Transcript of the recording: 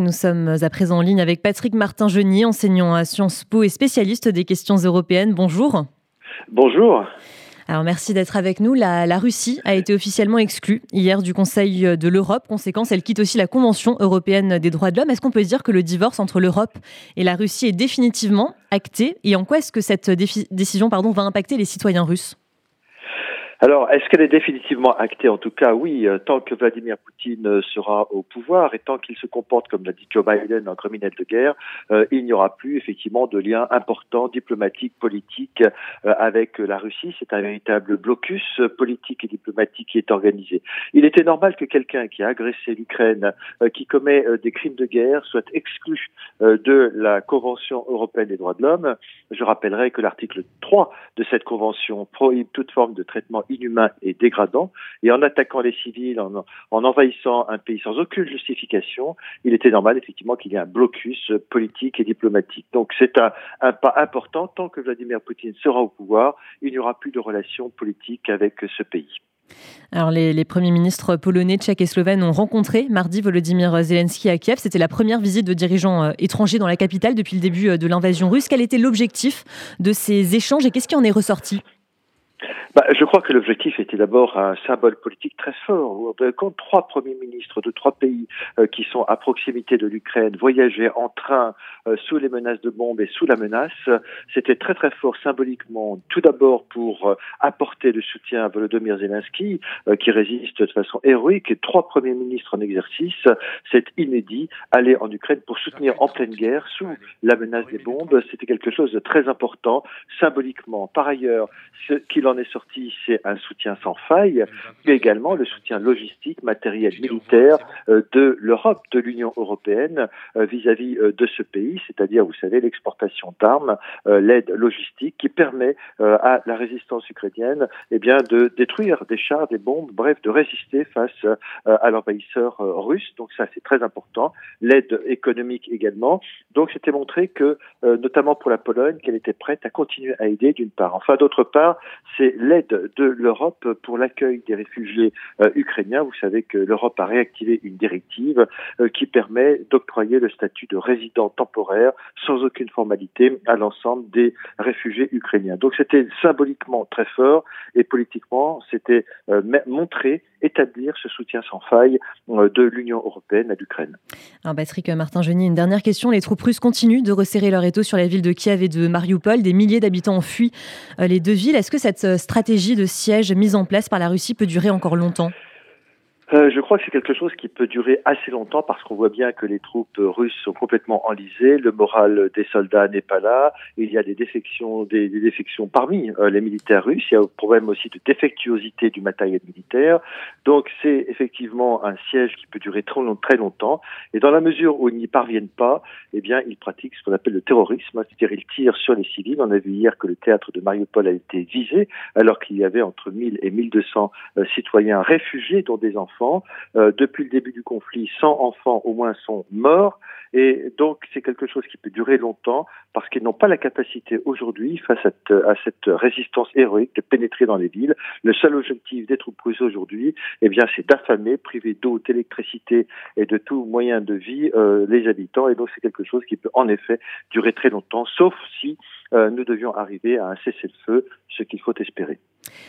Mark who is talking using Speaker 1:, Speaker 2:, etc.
Speaker 1: Nous sommes à présent en ligne avec Patrick Martin-Genier, enseignant à Sciences Po et spécialiste des questions européennes. Bonjour.
Speaker 2: Bonjour.
Speaker 1: Alors merci d'être avec nous. La, Russie a été officiellement exclue hier du Conseil de l'Europe. Conséquence, elle quitte aussi la Convention européenne des droits de l'homme. Est-ce qu'on peut dire que le divorce entre l'Europe et la Russie est définitivement acté? Et en quoi est-ce que cette décision pardon, va impacter les citoyens russes?
Speaker 2: Alors, est-ce qu'elle est définitivement actée? En tout cas, oui. Euh, tant que Vladimir Poutine euh, sera au pouvoir et tant qu'il se comporte comme l'a dit Joe Biden, un criminel de guerre, euh, il n'y aura plus effectivement de lien important diplomatique, politique avec la Russie. C'est un véritable blocus politique et diplomatique qui est organisé. Il était normal que quelqu'un qui a agressé l'Ukraine, qui commet des crimes de guerre, soit exclu de la Convention européenne des droits de l'homme. Je rappellerai que l'article 3 de cette convention prohibe toute forme de traitement inhumain et dégradant. Et en attaquant les civils, en, envahissant un pays sans aucune justification, il était normal effectivement qu'il y ait un blocus politique et diplomatique. Donc c'est un, pas important. Tant que Vladimir Poutine sera au pouvoir, il n'y aura plus de relations politiques avec ce pays.
Speaker 1: Alors les, premiers ministres polonais, tchèques et slovènes ont rencontré mardi Volodymyr Zelensky à Kiev. C'était la première visite de dirigeants euh, étrangers dans la capitale depuis le début euh, de l'invasion russe. Quel était l'objectif de ces échanges et qu'est-ce qui en est ressorti?
Speaker 2: Bah, je crois que l'objectif était d'abord un symbole politique très fort. Quand trois premiers ministres de trois pays euh, qui sont à proximité de l'Ukraine voyageaient en train euh, sous les menaces de bombes et sous la menace, c'était très très fort symboliquement. Tout d'abord pour euh, apporter le soutien à Volodymyr Zelensky, qui résiste de façon héroïque. Et trois premiers ministres en exercice, c'est inédit, aller en Ukraine pour soutenir en pleine guerre sous la menace des bombes. C'était quelque chose de très important symboliquement. Par ailleurs, ce qu'il en est sorti, c'est un soutien sans faille, mais également le soutien logistique, matériel, militaire euh, de l'Europe, de l'Union européenne euh, vis-à-vis euh, de ce pays, c'est-à-dire, vous savez, l'exportation d'armes, l'aide logistique qui permet à la résistance ukrainienne eh bien, de détruire des chars, des bombes, bref, de résister face à l'envahisseur russe. Donc ça, c'est très important. L'aide économique également. Donc c'était montré que, notamment pour la Pologne, qu'elle était prête à continuer à aider d'une part. Enfin, d'autre part, c'est l'aide de l'Europe pour l'accueil des réfugiés euh, ukrainiens. Vous savez que l'Europe a réactivé une directive euh, qui permet d'octroyer le statut de résident temporaire sans aucune formalité à l'ensemble des réfugiés ukrainiens. Donc c'était symboliquement très fort et politiquement c'était euh, montrer, établir ce soutien sans faille de l'Union européenne à l'Ukraine.
Speaker 1: Alors Patrick Martin-Geny, une dernière question. Les troupes russes continuent de resserrer leur étau sur la ville de Kiev et de Mariupol. Des milliers d'habitants ont fui les deux villes. Est-ce que cette stratégie de siège mise en place par la Russie peut durer encore longtemps?
Speaker 2: Euh, je crois que c'est quelque chose qui peut durer assez longtemps parce qu'on voit bien que les troupes russes sont complètement enlisées, le moral des soldats n'est pas là, il y a des défections, des, défections parmi euh, les militaires russes, il y a un problème aussi de défectuosité du matériel militaire, donc c'est effectivement un siège qui peut durer très, longtemps, et dans la mesure où ils n'y parviennent pas, eh bien ils pratiquent ce qu'on appelle le terrorisme, c'est-à-dire ils tirent sur les civils. On a vu hier que le théâtre de Mariupol a été visé alors qu'il y avait entre 1000 et 1200 euh, citoyens réfugiés, dont des enfants euh, depuis le début du conflit, 100 enfants au moins sont morts. Et donc, c'est quelque chose qui peut durer longtemps parce qu'ils n'ont pas la capacité aujourd'hui, face à, cette résistance héroïque, de pénétrer dans les villes. Le seul objectif des troupes russes aujourd'hui, eh bien, c'est d'affamer, priver d'eau, d'électricité et de tout moyen de vie euh, les habitants. Et donc, c'est quelque chose qui peut en effet durer très longtemps, sauf si euh, nous devions arriver à un cessez-le-feu, ce qu'il faut espérer.